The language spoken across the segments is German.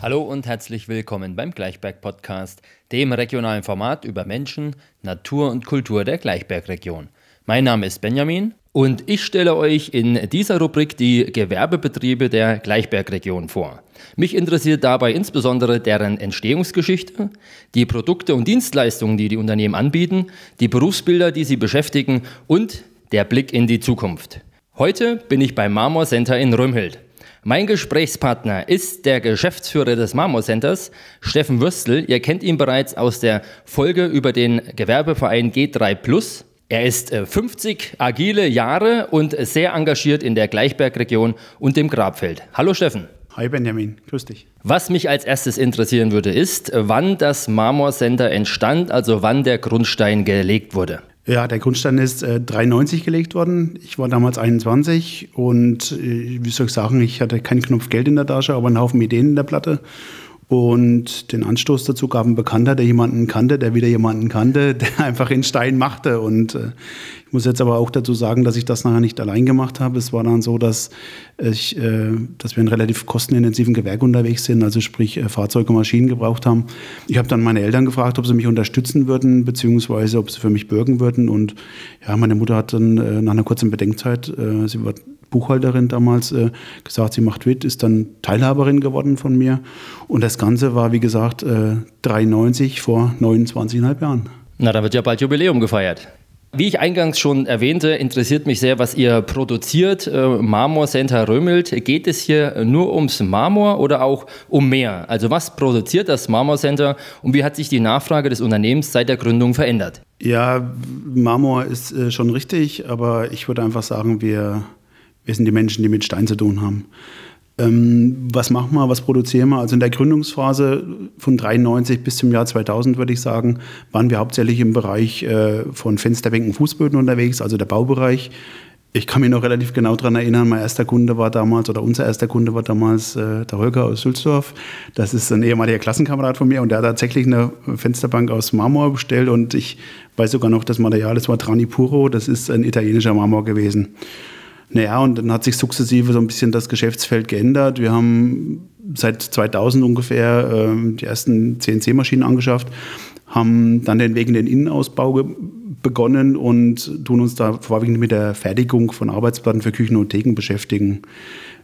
Hallo und herzlich willkommen beim Gleichberg Podcast, dem regionalen Format über Menschen, Natur und Kultur der Gleichbergregion. Mein Name ist Benjamin und ich stelle euch in dieser Rubrik die Gewerbebetriebe der Gleichbergregion vor. Mich interessiert dabei insbesondere deren Entstehungsgeschichte, die Produkte und Dienstleistungen, die die Unternehmen anbieten, die Berufsbilder, die sie beschäftigen und der Blick in die Zukunft. Heute bin ich beim Marmor Center in Römhild. Mein Gesprächspartner ist der Geschäftsführer des Marmor Centers, Steffen Würstel. Ihr kennt ihn bereits aus der Folge über den Gewerbeverein G3 Plus. Er ist 50 äh, agile Jahre und sehr engagiert in der Gleichbergregion und dem Grabfeld. Hallo Steffen. Hi Benjamin, grüß dich. Was mich als erstes interessieren würde, ist, wann das Marmor Center entstand, also wann der Grundstein gelegt wurde. Ja, der Grundstein ist äh, 93 gelegt worden. Ich war damals 21 und äh, wie soll ich sagen, ich hatte keinen Knopf Geld in der Tasche, aber einen Haufen Ideen in der Platte. Und den Anstoß dazu gab ein Bekannter, der jemanden kannte, der wieder jemanden kannte, der einfach in Stein machte. Und äh, ich muss jetzt aber auch dazu sagen, dass ich das nachher nicht allein gemacht habe. Es war dann so, dass, ich, äh, dass wir in relativ kostenintensiven Gewerk unterwegs sind, also sprich äh, Fahrzeuge und Maschinen gebraucht haben. Ich habe dann meine Eltern gefragt, ob sie mich unterstützen würden, beziehungsweise ob sie für mich bürgen würden. Und ja, meine Mutter hat dann äh, nach einer kurzen Bedenkzeit, äh, sie war Buchhalterin damals äh, gesagt, sie macht mit, ist dann Teilhaberin geworden von mir. Und das Ganze war, wie gesagt, äh, 93 vor 29,5 Jahren. Na, da wird ja bald Jubiläum gefeiert. Wie ich eingangs schon erwähnte, interessiert mich sehr, was ihr produziert. Äh, Marmor Center Römelt. Geht es hier nur ums Marmor oder auch um mehr? Also was produziert das Marmor Center und wie hat sich die Nachfrage des Unternehmens seit der Gründung verändert? Ja, Marmor ist äh, schon richtig, aber ich würde einfach sagen, wir wir sind die Menschen, die mit Stein zu tun haben. Ähm, was machen wir, was produzieren wir? Also in der Gründungsphase von 93 bis zum Jahr 2000, würde ich sagen, waren wir hauptsächlich im Bereich äh, von Fensterbänken, Fußböden unterwegs, also der Baubereich. Ich kann mich noch relativ genau daran erinnern, mein erster Kunde war damals, oder unser erster Kunde war damals äh, der Holger aus Sülzdorf. Das ist ein ehemaliger Klassenkamerad von mir und der hat tatsächlich eine Fensterbank aus Marmor bestellt und ich weiß sogar noch das Material, das war Trani Puro, das ist ein italienischer Marmor gewesen. Naja, und dann hat sich sukzessive so ein bisschen das Geschäftsfeld geändert. Wir haben seit 2000 ungefähr äh, die ersten CNC-Maschinen angeschafft, haben dann den Weg in den Innenausbau begonnen und tun uns da vorwiegend mit der Fertigung von Arbeitsplatten für Küchen und Theken beschäftigen.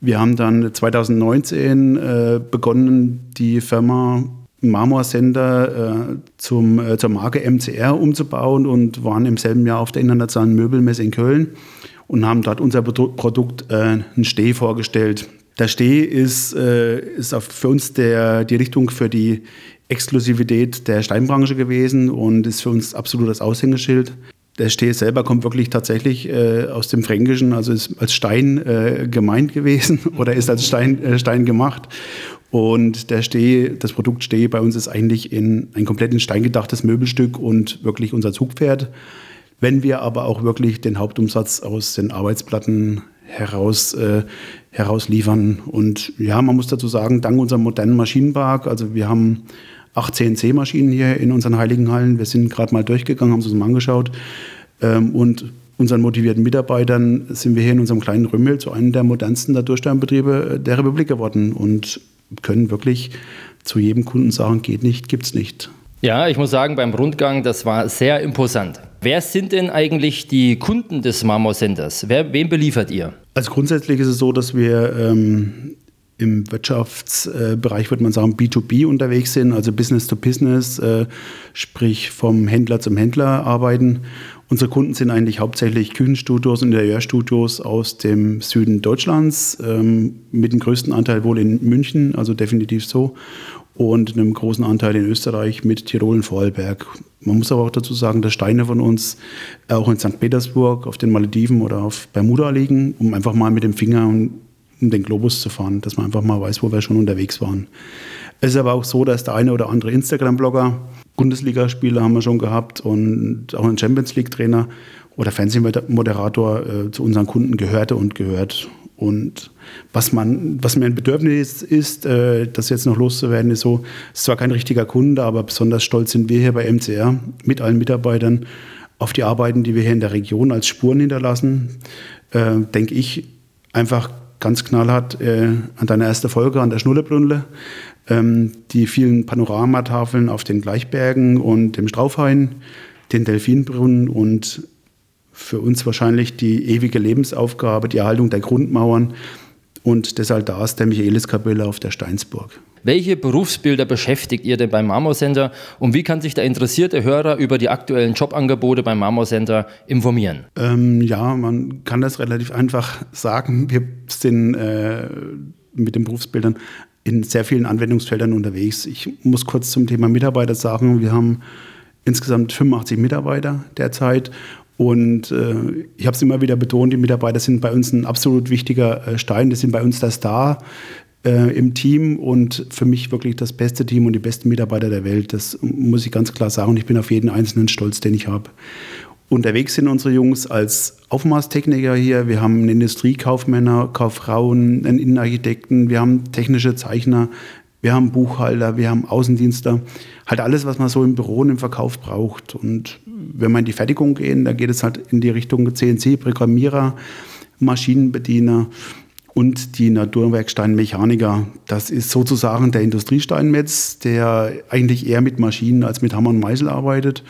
Wir haben dann 2019 äh, begonnen, die Firma Marmorsender äh, zum, äh, zur Marke MCR umzubauen und waren im selben Jahr auf der Internationalen Möbelmesse in Köln und haben dort unser Produkt, äh, ein Steh vorgestellt. Der Steh ist, äh, ist für uns der, die Richtung für die Exklusivität der Steinbranche gewesen und ist für uns absolut das Aushängeschild. Der Steh selber kommt wirklich tatsächlich äh, aus dem Fränkischen, also ist als Stein äh, gemeint gewesen oder ist als Stein, äh, Stein gemacht. Und der Steh, das Produkt Steh bei uns ist eigentlich in ein komplett in Stein gedachtes Möbelstück und wirklich unser Zugpferd. Wenn wir aber auch wirklich den Hauptumsatz aus den Arbeitsplatten heraus, äh, herausliefern. Und ja, man muss dazu sagen, dank unserem modernen Maschinenpark, also wir haben acht CNC-Maschinen hier in unseren heiligen Hallen. Wir sind gerade mal durchgegangen, haben uns mal angeschaut. Ähm, und unseren motivierten Mitarbeitern sind wir hier in unserem kleinen Rümmel zu einem der modernsten Natursteinbetriebe der Republik geworden und können wirklich zu jedem Kunden sagen, geht nicht, gibt's nicht. Ja, ich muss sagen, beim Rundgang, das war sehr imposant. Wer sind denn eigentlich die Kunden des Marmor Centers? Wer, wen beliefert ihr? Also grundsätzlich ist es so, dass wir ähm, im Wirtschaftsbereich, würde man sagen, B2B unterwegs sind, also Business to Business, äh, sprich vom Händler zum Händler arbeiten. Unsere Kunden sind eigentlich hauptsächlich Küchenstudios und Interieurstudios aus dem Süden Deutschlands, ähm, mit dem größten Anteil wohl in München, also definitiv so und einem großen Anteil in Österreich mit Tirol und Vorarlberg. Man muss aber auch dazu sagen, dass Steine von uns auch in St. Petersburg, auf den Malediven oder auf Bermuda liegen, um einfach mal mit dem Finger um den Globus zu fahren, dass man einfach mal weiß, wo wir schon unterwegs waren. Es ist aber auch so, dass der eine oder andere Instagram-Blogger, Bundesligaspieler haben wir schon gehabt und auch ein Champions League-Trainer oder Fernsehmoderator äh, zu unseren Kunden gehörte und gehört. Und was, man, was mir ein Bedürfnis ist, äh, das jetzt noch loszuwerden, ist so, ist zwar kein richtiger Kunde, aber besonders stolz sind wir hier bei MCR mit allen Mitarbeitern auf die Arbeiten, die wir hier in der Region als Spuren hinterlassen. Äh, denke ich, einfach ganz knallhart äh, an deine erste Folge, an der Schnullebrünnle. Ähm, die vielen Panoramatafeln auf den Gleichbergen und dem Straufhain, den Delfinbrunnen und für uns wahrscheinlich die ewige Lebensaufgabe, die Erhaltung der Grundmauern und des Altars der Michaeliskapelle auf der Steinsburg. Welche Berufsbilder beschäftigt ihr denn beim Marmor-Center und wie kann sich der interessierte Hörer über die aktuellen Jobangebote beim Marmor-Center informieren? Ähm, ja, man kann das relativ einfach sagen. Wir sind äh, mit den Berufsbildern in sehr vielen Anwendungsfeldern unterwegs. Ich muss kurz zum Thema Mitarbeiter sagen, wir haben insgesamt 85 Mitarbeiter derzeit und äh, ich habe es immer wieder betont, die Mitarbeiter sind bei uns ein absolut wichtiger äh, Stein, die sind bei uns der Star äh, im Team und für mich wirklich das beste Team und die besten Mitarbeiter der Welt. Das muss ich ganz klar sagen ich bin auf jeden einzelnen stolz, den ich habe. Unterwegs sind unsere Jungs als Aufmaßtechniker hier. Wir haben Industriekaufmänner, Kauffrauen, einen Innenarchitekten, wir haben technische Zeichner, wir haben Buchhalter, wir haben Außendienster. Halt alles, was man so im Büro und im Verkauf braucht. Und wenn wir in die Fertigung gehen, da geht es halt in die Richtung CNC-Programmierer, Maschinenbediener und die Naturwerksteinmechaniker. Das ist sozusagen der Industriesteinmetz, der eigentlich eher mit Maschinen als mit Hammer und Meißel arbeitet.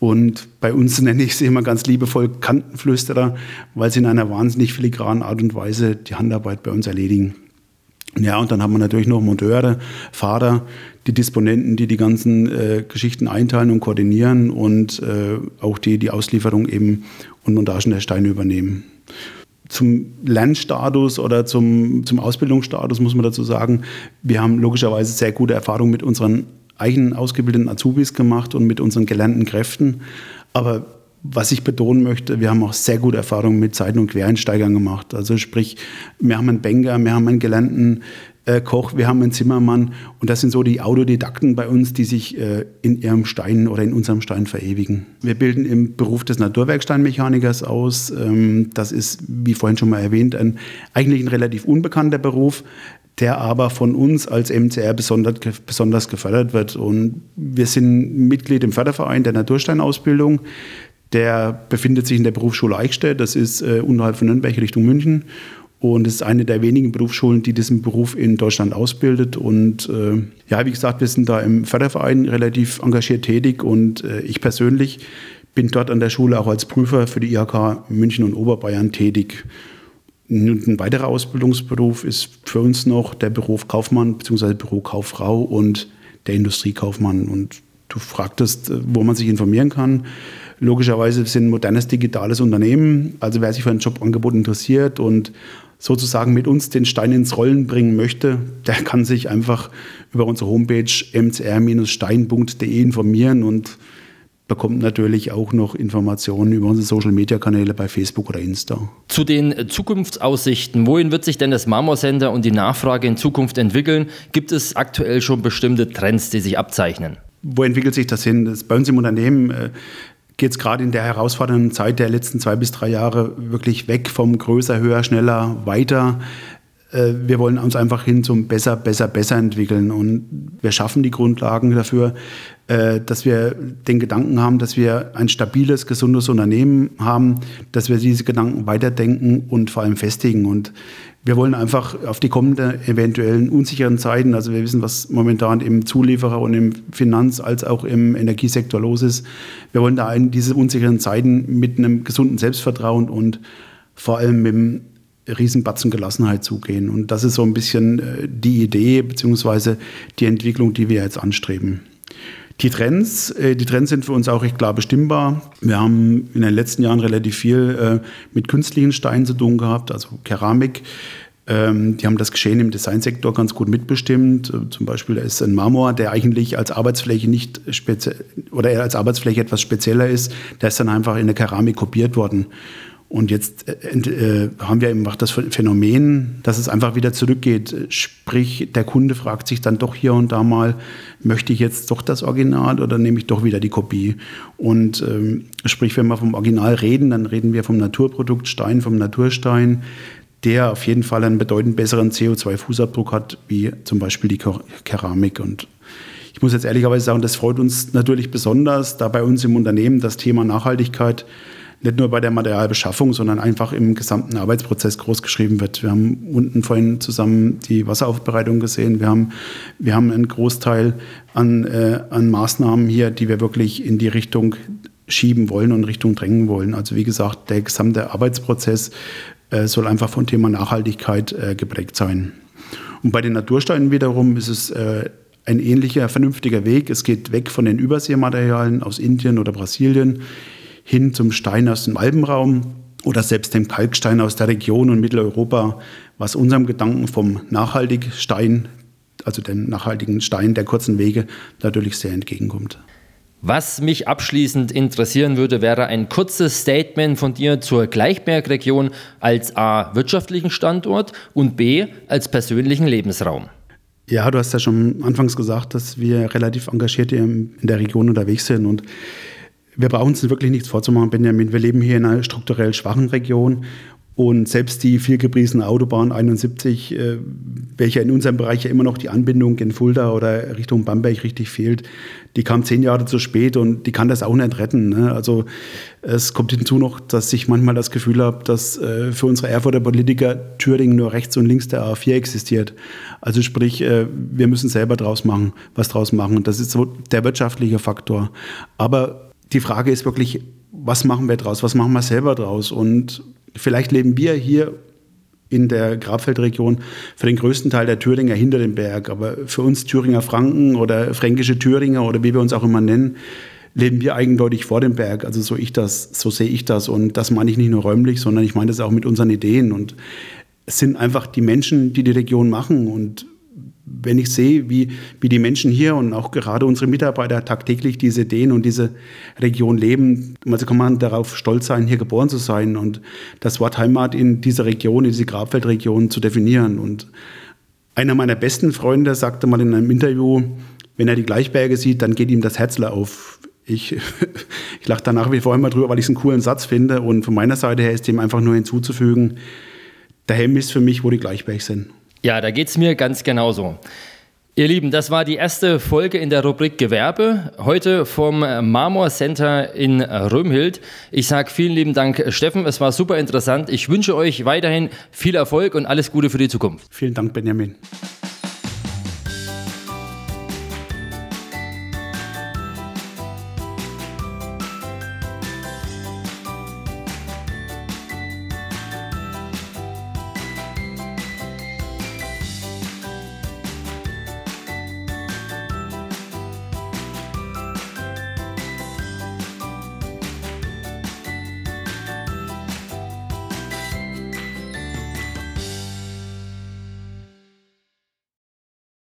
Und bei uns nenne ich sie immer ganz liebevoll Kantenflüsterer, weil sie in einer wahnsinnig filigranen Art und Weise die Handarbeit bei uns erledigen. Ja, und dann haben wir natürlich noch Monteure, Fahrer, die Disponenten, die die ganzen äh, Geschichten einteilen und koordinieren und äh, auch die die Auslieferung eben und Montagen der Steine übernehmen. Zum Lernstatus oder zum, zum Ausbildungsstatus muss man dazu sagen, wir haben logischerweise sehr gute Erfahrungen mit unseren eigenen ausgebildeten Azubis gemacht und mit unseren gelernten Kräften. Aber was ich betonen möchte, wir haben auch sehr gute Erfahrungen mit Seiten- und Quereinsteigern gemacht. Also sprich, wir haben einen Banker, wir haben einen gelernten äh, Koch, wir haben einen Zimmermann und das sind so die Autodidakten bei uns, die sich äh, in ihrem Stein oder in unserem Stein verewigen. Wir bilden im Beruf des Naturwerksteinmechanikers aus. Ähm, das ist, wie vorhin schon mal erwähnt, ein eigentlich ein relativ unbekannter Beruf der aber von uns als MCR besonders, besonders gefördert wird. Und wir sind Mitglied im Förderverein der Natursteinausbildung. Der befindet sich in der Berufsschule Eichstätt, das ist äh, unterhalb von Nürnberg Richtung München. Und es ist eine der wenigen Berufsschulen, die diesen Beruf in Deutschland ausbildet. Und äh, ja, wie gesagt, wir sind da im Förderverein relativ engagiert tätig. Und äh, ich persönlich bin dort an der Schule auch als Prüfer für die IHK München und Oberbayern tätig. Ein weiterer Ausbildungsberuf ist für uns noch der Beruf Kaufmann bzw. Bürokauffrau und der Industriekaufmann. Und du fragtest, äh, wo man sich informieren kann. Logischerweise sind ein modernes digitales Unternehmen. Also wer sich für ein Jobangebot interessiert und sozusagen mit uns den Stein ins Rollen bringen möchte, der kann sich einfach über unsere Homepage mcr-stein.de informieren und bekommt natürlich auch noch Informationen über unsere Social-Media-Kanäle bei Facebook oder Insta. Zu den Zukunftsaussichten, wohin wird sich denn das Marmor-Center und die Nachfrage in Zukunft entwickeln? Gibt es aktuell schon bestimmte Trends, die sich abzeichnen? Wo entwickelt sich das hin? Das bei uns im Unternehmen äh, geht es gerade in der herausfordernden Zeit der letzten zwei bis drei Jahre wirklich weg vom größer, höher, schneller, weiter. Äh, wir wollen uns einfach hin zum besser, besser, besser entwickeln und wir schaffen die Grundlagen dafür, äh, dass wir den Gedanken haben, dass wir ein stabiles, gesundes Unternehmen haben, dass wir diese Gedanken weiterdenken und vor allem festigen und wir wollen einfach auf die kommenden eventuellen unsicheren Zeiten, also wir wissen, was momentan im Zulieferer und im Finanz- als auch im Energiesektor los ist. Wir wollen da in diese unsicheren Zeiten mit einem gesunden Selbstvertrauen und vor allem mit einem Riesenbatzen Gelassenheit zugehen. Und das ist so ein bisschen äh, die Idee bzw. die Entwicklung, die wir jetzt anstreben. Die Trends, äh, die Trends sind für uns auch recht klar bestimmbar. Wir haben in den letzten Jahren relativ viel äh, mit künstlichen Steinen zu tun gehabt, also Keramik. Ähm, die haben das Geschehen im Designsektor ganz gut mitbestimmt. Zum Beispiel ist ein Marmor, der eigentlich als Arbeitsfläche nicht speziell oder er als Arbeitsfläche etwas spezieller ist, der ist dann einfach in der Keramik kopiert worden. Und jetzt äh, äh, haben wir eben auch das Phänomen, dass es einfach wieder zurückgeht. Sprich, der Kunde fragt sich dann doch hier und da mal, möchte ich jetzt doch das Original oder nehme ich doch wieder die Kopie? Und ähm, sprich, wenn wir vom Original reden, dann reden wir vom Naturprodukt Stein, vom Naturstein, der auf jeden Fall einen bedeutend besseren CO2-Fußabdruck hat, wie zum Beispiel die Keramik. Und ich muss jetzt ehrlicherweise sagen, das freut uns natürlich besonders, da bei uns im Unternehmen das Thema Nachhaltigkeit nicht nur bei der Materialbeschaffung, sondern einfach im gesamten Arbeitsprozess großgeschrieben wird. Wir haben unten vorhin zusammen die Wasseraufbereitung gesehen. Wir haben, wir haben einen Großteil an, äh, an Maßnahmen hier, die wir wirklich in die Richtung schieben wollen und Richtung drängen wollen. Also wie gesagt, der gesamte Arbeitsprozess äh, soll einfach vom Thema Nachhaltigkeit äh, geprägt sein. Und bei den Natursteinen wiederum ist es äh, ein ähnlicher, vernünftiger Weg. Es geht weg von den Überseematerialien aus Indien oder Brasilien hin zum Stein aus dem Alpenraum oder selbst dem Kalkstein aus der Region und Mitteleuropa, was unserem Gedanken vom Nachhaltigstein, also dem nachhaltigen Stein der kurzen Wege, natürlich sehr entgegenkommt. Was mich abschließend interessieren würde, wäre ein kurzes Statement von dir zur Gleichbergregion als A wirtschaftlichen Standort und B als persönlichen Lebensraum. Ja, du hast ja schon anfangs gesagt, dass wir relativ engagiert in der Region unterwegs sind und wir brauchen uns wirklich nichts vorzumachen, Benjamin. Wir leben hier in einer strukturell schwachen Region und selbst die vielgepriesene Autobahn 71, äh, welcher in unserem Bereich ja immer noch die Anbindung in Fulda oder Richtung Bamberg richtig fehlt, die kam zehn Jahre zu spät und die kann das auch nicht retten. Ne? Also es kommt hinzu noch, dass ich manchmal das Gefühl habe, dass äh, für unsere Erfurter Politiker Thüringen nur rechts und links der A4 existiert. Also sprich, äh, wir müssen selber draus machen, was draus machen. Und das ist so der wirtschaftliche Faktor. Aber die Frage ist wirklich, was machen wir draus? Was machen wir selber draus? Und Vielleicht leben wir hier in der Grabfeldregion für den größten Teil der Thüringer hinter dem Berg. Aber für uns Thüringer Franken oder fränkische Thüringer oder wie wir uns auch immer nennen, leben wir eindeutig vor dem Berg. Also so ich das, so sehe ich das. Und das meine ich nicht nur räumlich, sondern ich meine das auch mit unseren Ideen. Und es sind einfach die Menschen, die die Region machen. Und wenn ich sehe, wie, wie die Menschen hier und auch gerade unsere Mitarbeiter tagtäglich diese Ideen und diese Region leben, also kann man darauf stolz sein, hier geboren zu sein und das Wort Heimat in dieser Region, in dieser Grabfeldregion zu definieren. Und einer meiner besten Freunde sagte mal in einem Interview, wenn er die Gleichberge sieht, dann geht ihm das Herzler auf. Ich, ich lache da nach wie vor immer drüber, weil ich es einen coolen Satz finde. Und von meiner Seite her ist dem einfach nur hinzuzufügen, der Helm ist für mich, wo die Gleichberge sind. Ja, da geht es mir ganz genauso. Ihr Lieben, das war die erste Folge in der Rubrik Gewerbe. Heute vom Marmor Center in Römhild. Ich sage vielen lieben Dank, Steffen. Es war super interessant. Ich wünsche euch weiterhin viel Erfolg und alles Gute für die Zukunft. Vielen Dank, Benjamin.